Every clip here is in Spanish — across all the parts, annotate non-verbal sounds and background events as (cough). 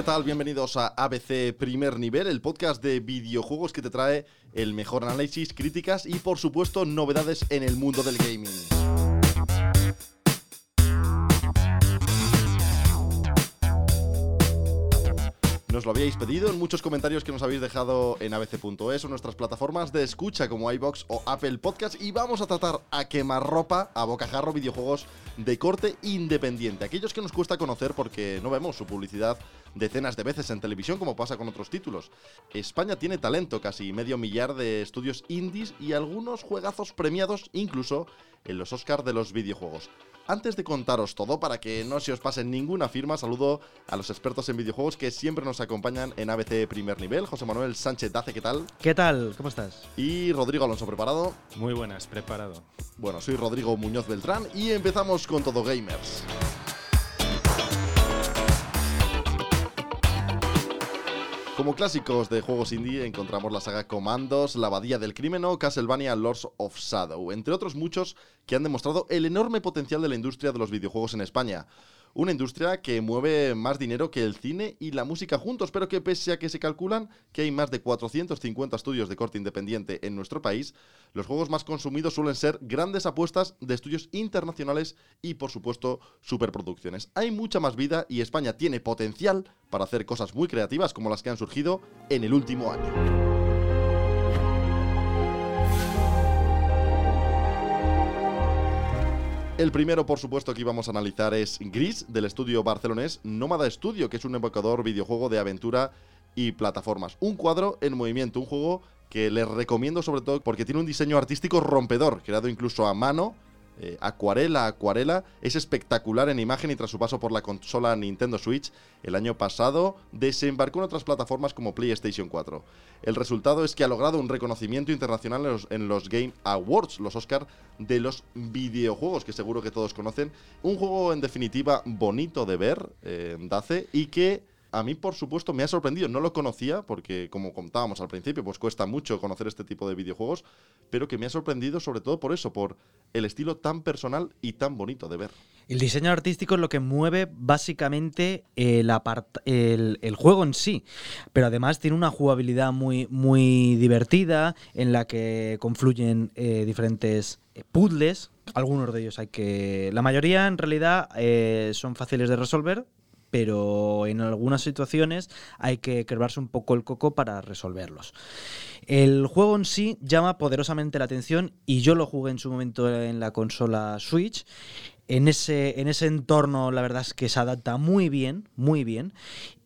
¿Qué tal? Bienvenidos a ABC Primer Nivel, el podcast de videojuegos que te trae el mejor análisis, críticas y por supuesto novedades en el mundo del gaming. Nos lo habíais pedido en muchos comentarios que nos habéis dejado en abc.es o nuestras plataformas de escucha como iBox o Apple Podcast y vamos a tratar a quemarropa, a bocajarro videojuegos de corte independiente, aquellos que nos cuesta conocer porque no vemos su publicidad decenas de veces en televisión como pasa con otros títulos. España tiene talento, casi medio millar de estudios indies y algunos juegazos premiados incluso en los Oscars de los videojuegos. Antes de contaros todo, para que no se os pase ninguna firma, saludo a los expertos en videojuegos que siempre nos acompañan en ABC Primer Nivel. José Manuel Sánchez Dace, ¿qué tal? ¿Qué tal? ¿Cómo estás? Y Rodrigo Alonso, ¿preparado? Muy buenas, preparado. Bueno, soy Rodrigo Muñoz Beltrán y empezamos con Todo Gamers. Como clásicos de juegos indie encontramos la saga Commandos, La Abadía del Crimen o Castlevania Lords of Shadow, entre otros muchos que han demostrado el enorme potencial de la industria de los videojuegos en España. Una industria que mueve más dinero que el cine y la música juntos, pero que pese a que se calculan que hay más de 450 estudios de corte independiente en nuestro país, los juegos más consumidos suelen ser grandes apuestas de estudios internacionales y, por supuesto, superproducciones. Hay mucha más vida y España tiene potencial para hacer cosas muy creativas como las que han surgido en el último año. El primero, por supuesto, que íbamos a analizar es Gris, del estudio barcelonés Nómada Studio, que es un evocador videojuego de aventura y plataformas. Un cuadro en movimiento, un juego que les recomiendo sobre todo porque tiene un diseño artístico rompedor, creado incluso a mano eh, acuarela Acuarela es espectacular en imagen y tras su paso por la consola Nintendo Switch el año pasado desembarcó en otras plataformas como PlayStation 4. El resultado es que ha logrado un reconocimiento internacional en los, Game Awards, los Oscar de los videojuegos que seguro que todos conocen. Un juego en definitiva bonito de ver, eh, Dace, y que a mí, por supuesto, me ha sorprendido. No lo conocía porque, como contábamos al principio, pues cuesta mucho conocer este tipo de videojuegos, pero que me ha sorprendido sobre todo por eso, por el estilo tan personal y tan bonito de ver. El diseño artístico es lo que mueve básicamente el, juego en sí, pero además tiene una jugabilidad muy, muy divertida en la que confluyen eh, diferentes eh, puzzles. Algunos de ellos hay que... La mayoría en realidad eh, son fáciles de resolver, pero en algunas situaciones hay que quebrarse un poco el coco para resolverlos. El juego en sí llama poderosamente la atención y yo lo jugué en su momento en la consola Switch. En ese, en ese entorno la verdad es que se adapta muy bien, muy bien.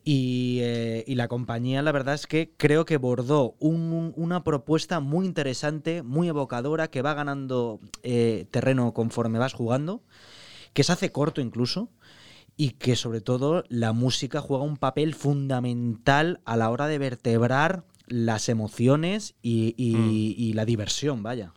Y, eh, la compañía, la verdad es que creo que bordó una propuesta muy interesante, muy evocadora, que va ganando eh, terreno conforme vas jugando, que se hace corto incluso y que sobre todo la música juega un papel fundamental a la hora de vertebrar las emociones y, mm. la diversión, vaya.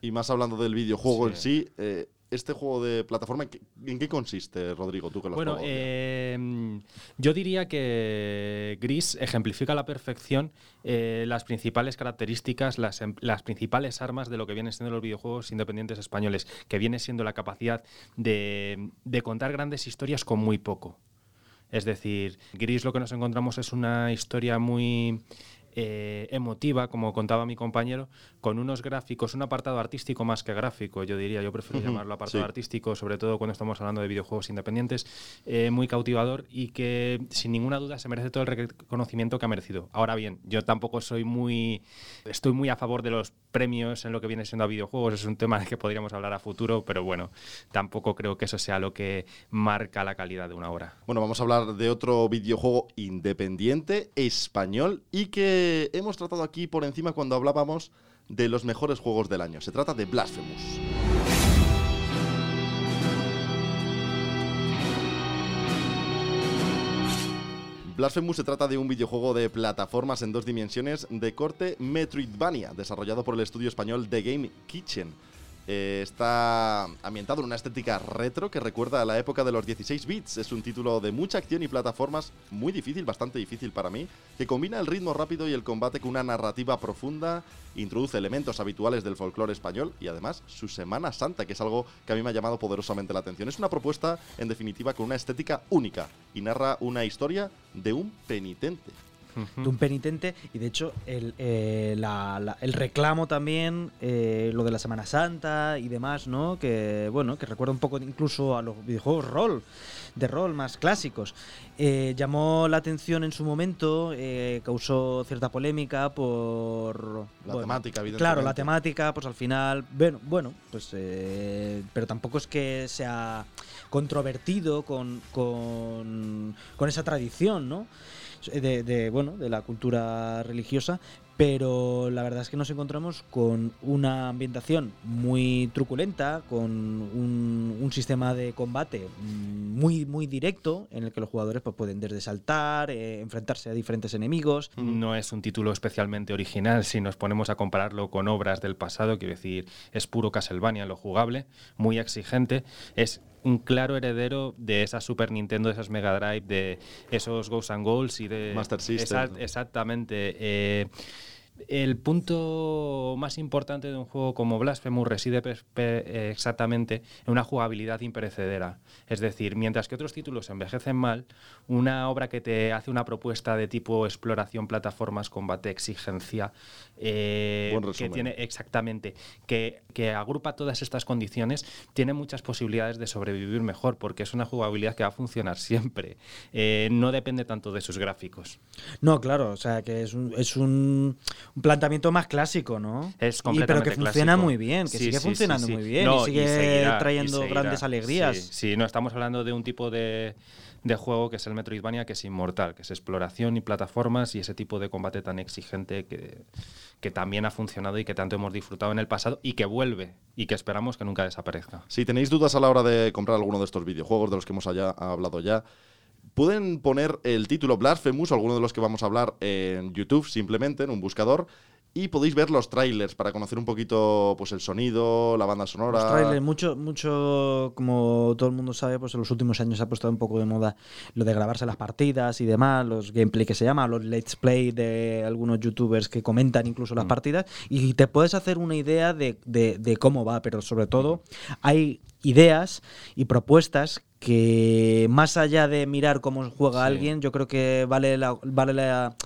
Y, más hablando del videojuego en sí, eh, este juego de plataforma, ¿en qué consiste, Rodrigo? Tú que lo Bueno, em, yo diría que Gris ejemplifica a la perfección eh, las principales características, las, em, las, principales armas de lo que vienen siendo los videojuegos independientes españoles, que viene siendo la capacidad de, de contar grandes historias con muy poco. Es decir, Gris lo que nos encontramos es una historia muy eh, emotiva, como contaba mi compañero, con unos gráficos, un apartado artístico más que gráfico, yo diría, yo prefiero llamarlo apartado artístico, sobre todo cuando estamos hablando de videojuegos independientes, eh, muy cautivador y que sin ninguna duda se merece todo el reconocimiento que ha merecido. Ahora bien, yo tampoco soy muy, estoy muy a favor de los premios en lo que viene siendo a videojuegos, es un tema de que podríamos hablar a futuro, pero bueno, tampoco creo que eso sea lo que marca la calidad de una obra. Bueno, vamos a hablar de otro videojuego independiente español y que hemos tratado aquí por encima cuando hablábamos de los mejores juegos del año. Se trata de Blasphemous. Blasphemous se trata de un videojuego de plataformas en dos dimensiones de corte Metroidvania, desarrollado por el estudio español The Game Kitchen. Eh, está ambientado en una estética retro que recuerda a la época de los 16 bits. Es un título de mucha acción y plataformas muy difícil, bastante difícil para mí, que combina el ritmo rápido y el combate con una narrativa profunda, introduce elementos habituales del folclore español y además su Semana Santa, que es algo que a mí me ha llamado poderosamente la atención. Es una propuesta, en definitiva, con una estética única y narra una historia de un penitente de un penitente. Y de hecho el, eh, el reclamo también eh, lo de la Semana Santa y demás no que bueno que recuerda un poco incluso a los videojuegos rol de rol más clásicos. Eh, llamó la atención en su momento causó cierta polémica por la temática evidentemente. claro la temática pues al final bueno bueno pues pero tampoco es que sea controvertido con, con, con esa tradición no de, bueno, de la cultura religiosa, pero la verdad es que nos encontramos con una ambientación muy truculenta, con un, sistema de combate muy, muy directo, en el que los jugadores pues, pueden desde saltar, eh, enfrentarse a diferentes enemigos. No es un título especialmente original si nos ponemos a compararlo con obras del pasado, quiero decir, es puro Castlevania lo jugable, muy exigente, es un claro heredero de esa Super Nintendo, de esas Mega Drive, de esos Ghosts and Goals y de... Master System. exactamente. Eh, el punto más importante de un juego como Blasphemous reside exactamente en una jugabilidad imperecedera. Es decir, mientras que otros títulos envejecen mal, una obra que te hace una propuesta de tipo exploración, plataformas, combate, exigencia, eh, que tiene exactamente, que, agrupa todas estas condiciones, tiene muchas posibilidades de sobrevivir mejor, porque es una jugabilidad que va a funcionar siempre. Eh, no depende tanto de sus gráficos. No, claro, o sea que es un, es un un planteamiento más clásico, ¿no? Es completamente Pero que funciona muy bien, que sigue funcionando muy bien y sigue trayendo grandes alegrías. Sí, no, estamos hablando de un tipo de, juego que es el Metroidvania, que es inmortal, que es exploración y plataformas y ese tipo de combate tan exigente que, que también ha funcionado y que tanto hemos disfrutado en el pasado y que vuelve y que esperamos que nunca desaparezca. Si tenéis dudas a la hora de comprar alguno de estos videojuegos de los que hemos hablado ya, pueden poner el título Blasphemous o alguno de los que vamos a hablar en YouTube simplemente, en un buscador, y podéis ver los trailers para conocer un poquito pues el sonido, la banda sonora. Los trailers, mucho, mucho, como todo el mundo sabe, pues en los últimos años se ha puesto un poco de moda lo de grabarse las partidas y demás, los gameplay que se llama, los let's play de algunos youtubers que comentan incluso las mm. partidas, y te puedes hacer una idea de, de cómo va, pero sobre todo hay ideas y propuestas que más allá de mirar cómo juega alguien, yo creo que vale la, vale la,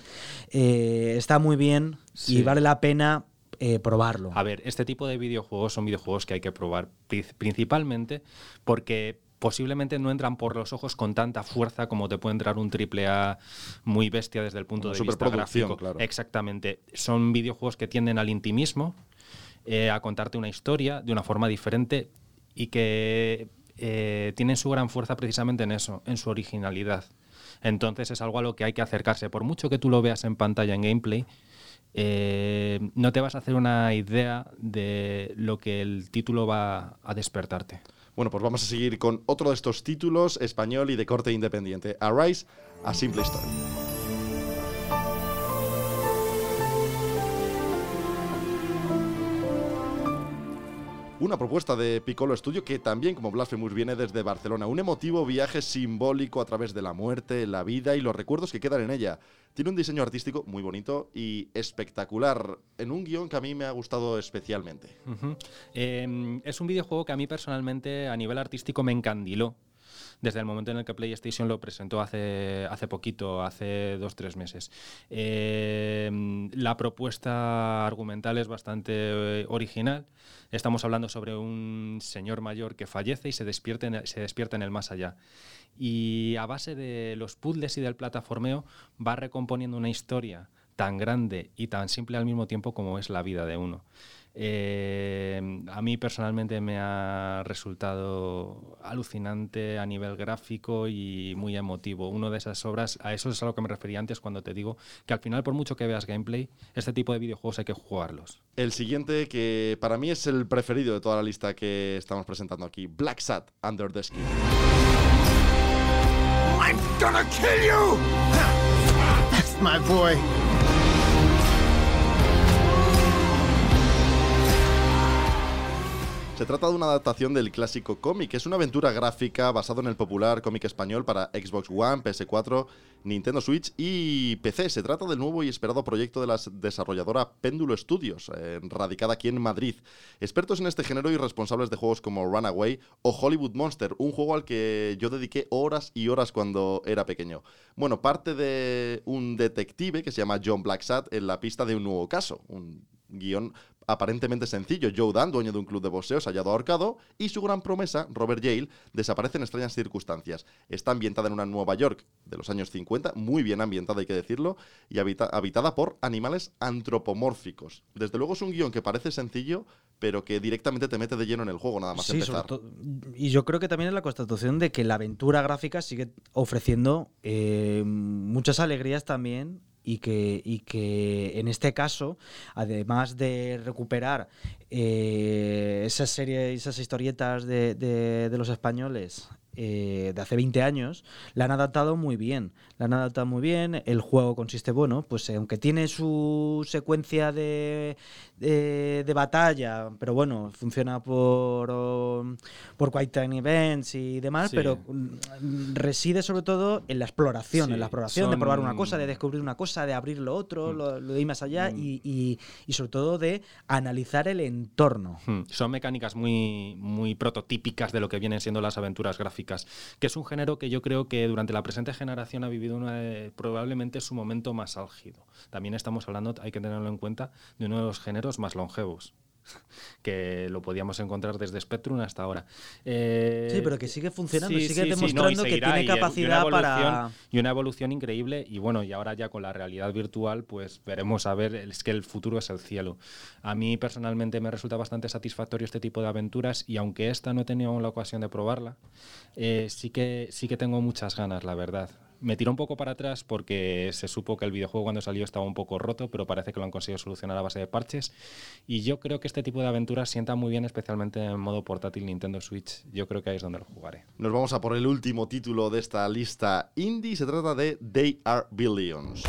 eh, está muy bien y vale la pena eh, probarlo. A ver, este tipo de videojuegos son videojuegos que hay que probar principalmente porque posiblemente no entran por los ojos con tanta fuerza como te puede entrar un triple A muy bestia desde el punto de vista gráfico. Claro. Exactamente. Son videojuegos que tienden al intimismo, eh, a contarte una historia de una forma diferente y que eh, tienen su gran fuerza precisamente en eso, en su originalidad. Entonces es algo a lo que hay que acercarse. Por mucho que tú lo veas en pantalla, en gameplay, eh, no te vas a hacer una idea de lo que el título va a despertarte. Bueno, pues vamos a seguir con otro de estos títulos español y de corte independiente. Arise, a simple story. Una propuesta de Piccolo Studio que también, como Blasphemous, viene desde Barcelona. Un emotivo viaje simbólico a través de la muerte, la vida y los recuerdos que quedan en ella. Tiene un diseño artístico muy bonito y espectacular, en un guion que a mí me ha gustado especialmente. Em, es un videojuego que a mí personalmente a nivel artístico me encandiló desde el momento en el que PlayStation lo presentó hace, hace poquito, hace dos, tres meses. Eh, la propuesta argumental es bastante eh, original. Estamos hablando sobre un señor mayor que fallece y se despierta se despierta en el más allá. Y a base de los puzzles y del plataformeo va recomponiendo una historia tan grande y tan simple al mismo tiempo como es la vida de uno. Eh, a mí personalmente me ha resultado alucinante a nivel gráfico y muy emotivo. Una de esas obras, a eso es a lo que me refería antes cuando te digo que al final, por mucho que veas gameplay, este tipo de videojuegos hay que jugarlos. El siguiente, que para mí es el preferido de toda la lista que estamos presentando aquí, Black Sat Under the Skin. I'm gonna kill you! (laughs) best, my boy. Se trata de una adaptación del clásico cómic. Es una aventura gráfica basado en el popular cómic español para Xbox One, PS4, Nintendo Switch y PC. Se trata del nuevo y esperado proyecto de la desarrolladora Péndulo Studios, eh, radicada aquí en Madrid. Expertos en este género y responsables de juegos como Runaway o Hollywood Monster, un juego al que yo dediqué horas y horas cuando era pequeño. Bueno, parte de un detective que se llama John Blacksat en la pista de un nuevo caso. Un guion aparentemente sencillo. Joe Dan, dueño de un club de boxeo, hallado ahorcado y su gran promesa, Robert Yale, desaparece en extrañas circunstancias. Está ambientada en una Nueva York de los años 50, muy bien ambientada hay que decirlo, y habitada por animales antropomórficos. Desde luego es un guion que parece sencillo, pero que directamente te mete de lleno en el juego, nada más Sí, empezar. sobre y yo creo que también es la constatación de que la aventura gráfica sigue ofreciendo eh, muchas alegrías también y que, y que en este caso, además de recuperar eh, esas series, esas historietas de, de- de los españoles eh, de hace 20 años, la han adaptado muy bien. La han adaptado muy bien. El juego consiste, bueno, pues eh, aunque tiene su secuencia de, de, de batalla, pero bueno, funciona por, um, por Quick Time Events y demás, Sí. pero mm, reside sobre todo en la exploración, Sí, en la exploración, de probar una cosa, de descubrir una cosa, de abrir lo otro, Mm. lo, lo de ir más allá Mm. y, y- y sobre todo de analizar el entorno. Son mecánicas muy, muy prototípicas de lo que vienen siendo las aventuras gráficas, que es un género que yo creo que durante la presente generación ha vivido de- probablemente su momento más álgido. También estamos hablando, hay que tenerlo en cuenta, de uno de los géneros más longevos, (laughs) que lo podíamos encontrar desde Spectrum hasta ahora. Eh, Sí, pero que sigue funcionando, sí, sigue sí, sí, no, y demostrando que tiene y capacidad para... Y una evolución increíble. Y bueno, y ahora ya con la realidad virtual, pues veremos a ver, es que el futuro es el cielo. A mí personalmente me resulta bastante satisfactorio este tipo de aventuras y aunque esta no he tenido aún la ocasión de probarla, eh, sí, que, sí que tengo muchas ganas, la verdad. Me tiró un poco para atrás porque se supo que el videojuego cuando salió estaba un poco roto, pero parece que lo han conseguido solucionar a base de parches. Y yo creo que este tipo de aventuras sienta muy bien, especialmente en modo portátil Nintendo Switch. Yo creo que ahí es donde lo jugaré. Nos vamos a por el último título de esta lista indie. Se trata de They Are Billions.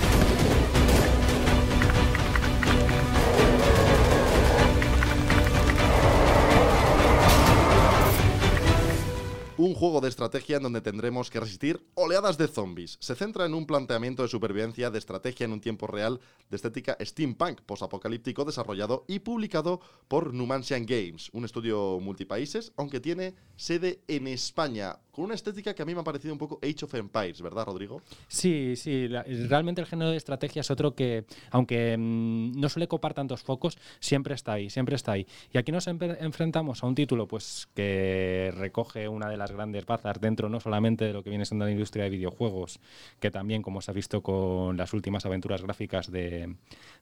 Un juego de estrategia en donde tendremos que resistir oleadas de zombies. Se centra en un planteamiento de supervivencia de estrategia en un tiempo real de estética steampunk posapocalíptico desarrollado y publicado por Numantian Games, un estudio multipaíses, aunque tiene sede en España, con una estética que a mí me ha parecido un poco Age of Empires, ¿verdad, Rodrigo? Sí, sí, la- realmente el género de estrategia es otro que, aunque mm, no suele copar tantos focos, siempre está ahí, siempre está ahí. Y aquí nos enfrentamos a un título pues que recoge una de las grandes bazas dentro no solamente de lo que viene siendo la industria de videojuegos, que también, como se ha visto con las últimas aventuras gráficas de,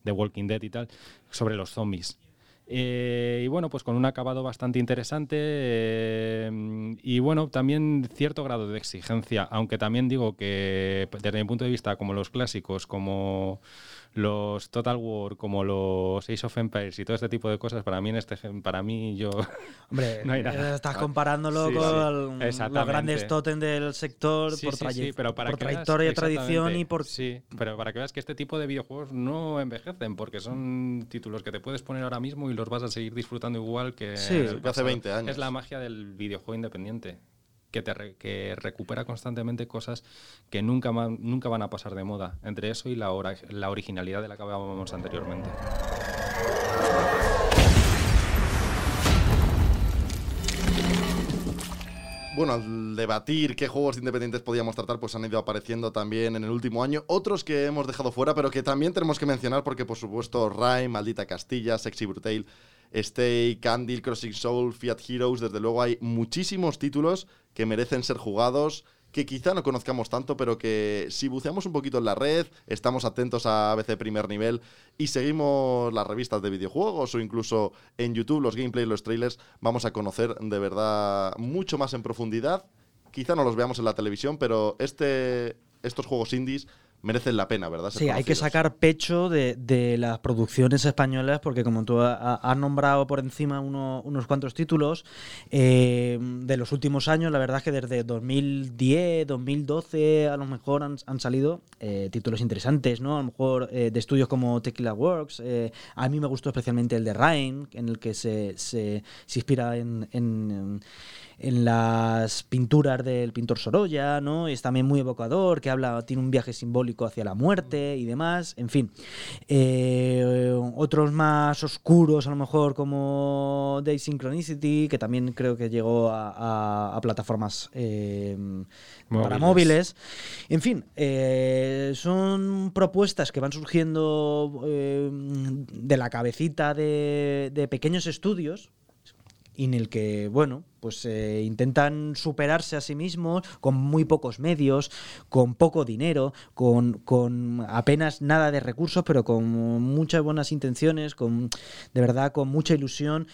de Walking Dead y tal, sobre los zombies. Eh, y bueno, pues con un acabado bastante interesante eh, y bueno, también cierto grado de exigencia, aunque también digo que desde mi punto de vista, como los clásicos, como los Total War, como los Age of Empires y todo este tipo de cosas, para mí en este gen- para mí yo (laughs) Hombre, No hay nada. estás comparándolo Sí, sí, con los grandes tótem del sector Sí, por, sí, traye- sí, pero para por que veas- trayectoria, tradición y por... Sí, pero para que veas que este tipo de videojuegos no envejecen, porque son títulos que te puedes poner ahora mismo y los vas a seguir disfrutando igual que, hace pasado. 20 años. Es la magia del videojuego independiente. Que, recupera constantemente cosas que nunca, nunca van a pasar de moda. Entre eso y la, la originalidad de la que hablábamos anteriormente. Bueno, al debatir qué juegos independientes podíamos tratar, pues han ido apareciendo también en el último año. Otros que hemos dejado fuera, pero que también tenemos que mencionar porque, por supuesto, Rime, Maldita Castilla, Sexy Brutale, Stay, Candle, Crossing Soul, Fiat Heroes, desde luego hay muchísimos títulos que merecen ser jugados, que quizá no conozcamos tanto, pero que si buceamos un poquito en la red, estamos atentos a ABC Primer Nivel y seguimos las revistas de videojuegos o incluso en YouTube los gameplays, los trailers, vamos a conocer de verdad mucho más en profundidad. Quizá no los veamos en la televisión, pero este, estos juegos indies merecen la pena, ¿verdad? Ser Sí, hay que sacar pecho de, de las producciones españolas porque como tú ha- ha- has nombrado por encima uno- unos cuantos títulos, eh, de los últimos años, la verdad es que desde 2010, 2012 a lo mejor han, han salido eh, títulos interesantes, ¿no? A lo mejor eh, de estudios como Tequila Works. a mí me gustó especialmente el de Rain, en el que se, se- se inspira en- en en las pinturas del pintor Sorolla, ¿no? Es también muy evocador, que habla, tiene un viaje simbólico hacia la muerte y demás, en fin. Eh, otros más oscuros, a lo mejor, como Day Synchronicity, que también creo que llegó a, a- a plataformas eh, para Móviles. En fin, eh, son propuestas que van surgiendo de la cabecita de, de pequeños estudios y en el que, bueno, pues eh, intentan superarse a sí mismos con muy pocos medios, con poco dinero, con, con apenas nada de recursos, pero con muchas buenas intenciones, con de verdad con mucha ilusión,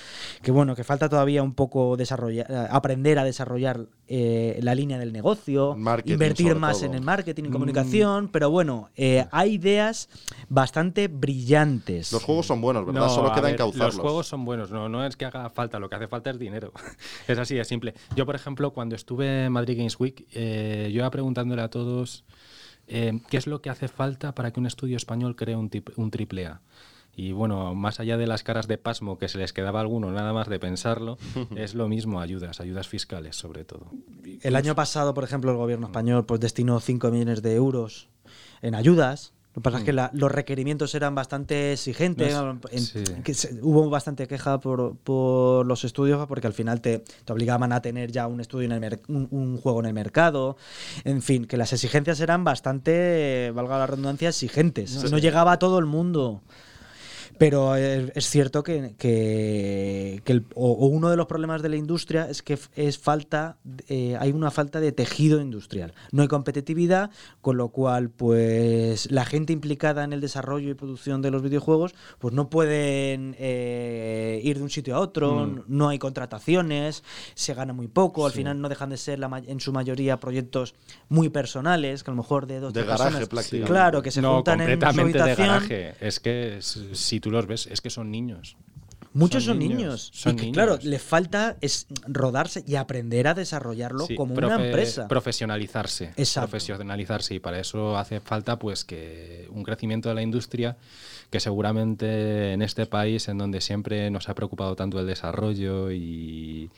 que bueno, que falta todavía un poco desarrollar, aprender a desarrollar eh, la línea del negocio, Marketing, invertir más todo. en el marketing y Mm. comunicación, pero bueno, eh, hay ideas bastante brillantes. Los juegos son buenos, ¿verdad? No, Solo queda ver, encauzarlos. Los juegos son buenos, no, no es que haga falta, lo que hace falta es dinero. (laughs) es así de simple. Yo, por ejemplo, cuando estuve en Madrid Games Week, eh, yo iba preguntándole a todos eh, qué es lo que hace falta para que un estudio español cree un, un triple A. Y bueno, más allá de las caras de pasmo que se les quedaba a alguno nada más de pensarlo, (laughs) es lo mismo, ayudas, ayudas fiscales sobre todo. El año pasado, por ejemplo, el gobierno español pues destinó 5 millones de euros en ayudas. Lo que pasa es que la- los requerimientos eran bastante exigentes. No es- en- sí. que se- hubo bastante queja por, por los estudios porque al final te, te obligaban a tener ya un estudio en el mer- un, un juego en el mercado. En fin, que las exigencias eran bastante, valga la redundancia, exigentes. No, llegaba a todo el mundo. Pero es, cierto que, que- que el- o, o uno de los problemas de la industria es que es falta, eh, hay una falta de tejido industrial. No hay competitividad, con lo cual, pues la gente implicada en el desarrollo y producción de los videojuegos, pues no pueden eh, ir de un sitio a otro, Mm. no hay contrataciones, se gana muy poco, al Sí. final no dejan de ser la ma- en su mayoría proyectos muy personales, que a lo mejor de dos De tres garaje, personas, prácticamente. Claro, que se no, juntan en su completamente de habitación. garaje. Es que si tú los ves, es que son niños. Muchos son, Son niños. niños, y son que, niños. claro, les falta es rodarse y aprender a desarrollarlo Sí, como una empresa. Profesionalizarse. Exacto. Profesionalizarse. Y para eso hace falta pues que un crecimiento de la industria que seguramente en este país en donde siempre nos ha preocupado tanto el desarrollo y,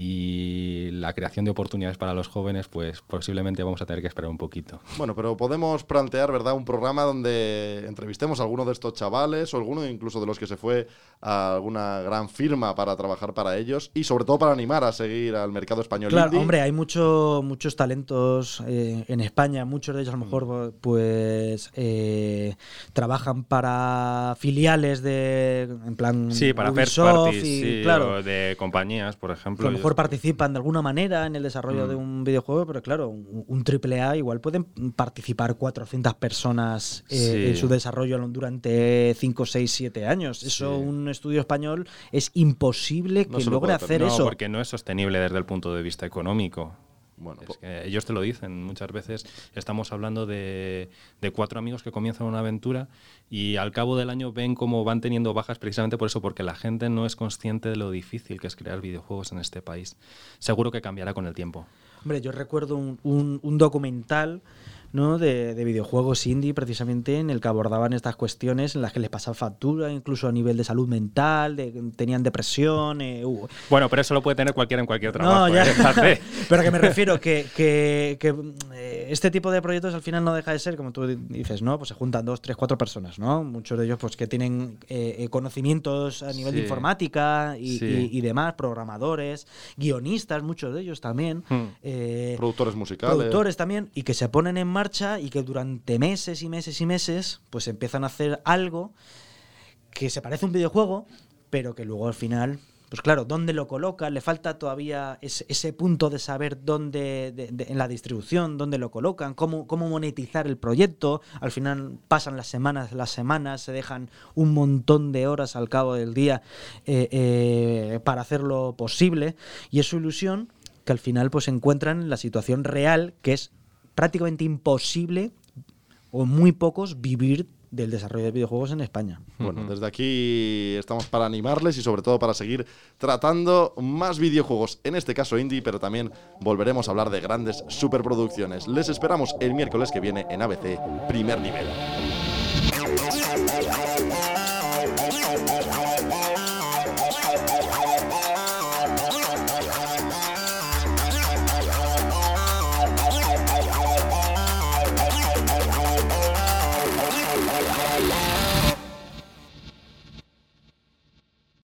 y la creación de oportunidades para los jóvenes, pues posiblemente vamos a tener que esperar un poquito. Bueno, pero podemos plantear, ¿verdad? Un programa donde entrevistemos a alguno de estos chavales o alguno incluso de los que se fue a alguna gran firma para trabajar para ellos y sobre todo para animar a seguir al mercado español. Claro, indie. hombre, hay mucho, muchos talentos eh, en España, muchos de ellos a lo mejor pues eh, trabajan para filiales de, en plan Sí, para hacer Ubisoft parties y, sí, claro, o de compañías, por ejemplo. Mejor participan de alguna manera en el desarrollo Mm. de un videojuego, pero claro, un, un triple A igual pueden participar 400 personas eh, Sí. en su desarrollo durante 5, 6, 7 años. Eso Sí. un estudio español es imposible No que logre puede hacer no, eso. porque no es sostenible desde el punto de vista económico. Bueno, Es po- que ellos te lo dicen. Muchas veces estamos hablando de, de cuatro amigos que comienzan una aventura y al cabo del año ven cómo van teniendo bajas precisamente por eso, porque la gente no es consciente de lo difícil que es crear videojuegos en este país. Seguro que cambiará con el tiempo. Hombre, yo recuerdo un, un- un documental ¿no? de, de videojuegos indie precisamente en el que abordaban estas cuestiones en las que les pasaba factura, incluso a nivel de salud mental, de, tenían depresión. eh, Bueno, pero eso lo puede tener cualquiera en cualquier trabajo. No, ya. ¿eh? (laughs) Pero que me refiero que, que- que, eh, este tipo de proyectos al final no deja de ser, como tú dices, ¿no? Pues se juntan dos, tres, cuatro personas, ¿no? Muchos de ellos pues que tienen eh, eh, conocimientos a nivel de informática y, Sí. y- y demás, programadores, guionistas, muchos de ellos también. Hmm. eh, productores musicales. productores también y que se ponen en marcha y que durante meses y meses y meses pues empiezan a hacer algo que se parece a un videojuego pero que luego al final pues claro, ¿dónde lo colocan? Le falta todavía ese, punto de saber dónde, de- de- en la distribución, dónde lo colocan, cómo, cómo monetizar el proyecto. Al final pasan las semanas, las semanas, se dejan un montón de horas al cabo del día eh, eh, para hacerlo posible. Y es su ilusión que al final pues encuentran en la situación real que es prácticamente imposible o muy pocos vivir del desarrollo de videojuegos en España. Bueno, desde aquí estamos para animarles y sobre todo para seguir tratando más videojuegos, en este caso indie, pero también volveremos a hablar de grandes superproducciones. Les esperamos el miércoles que viene en ABC Primer Nivel.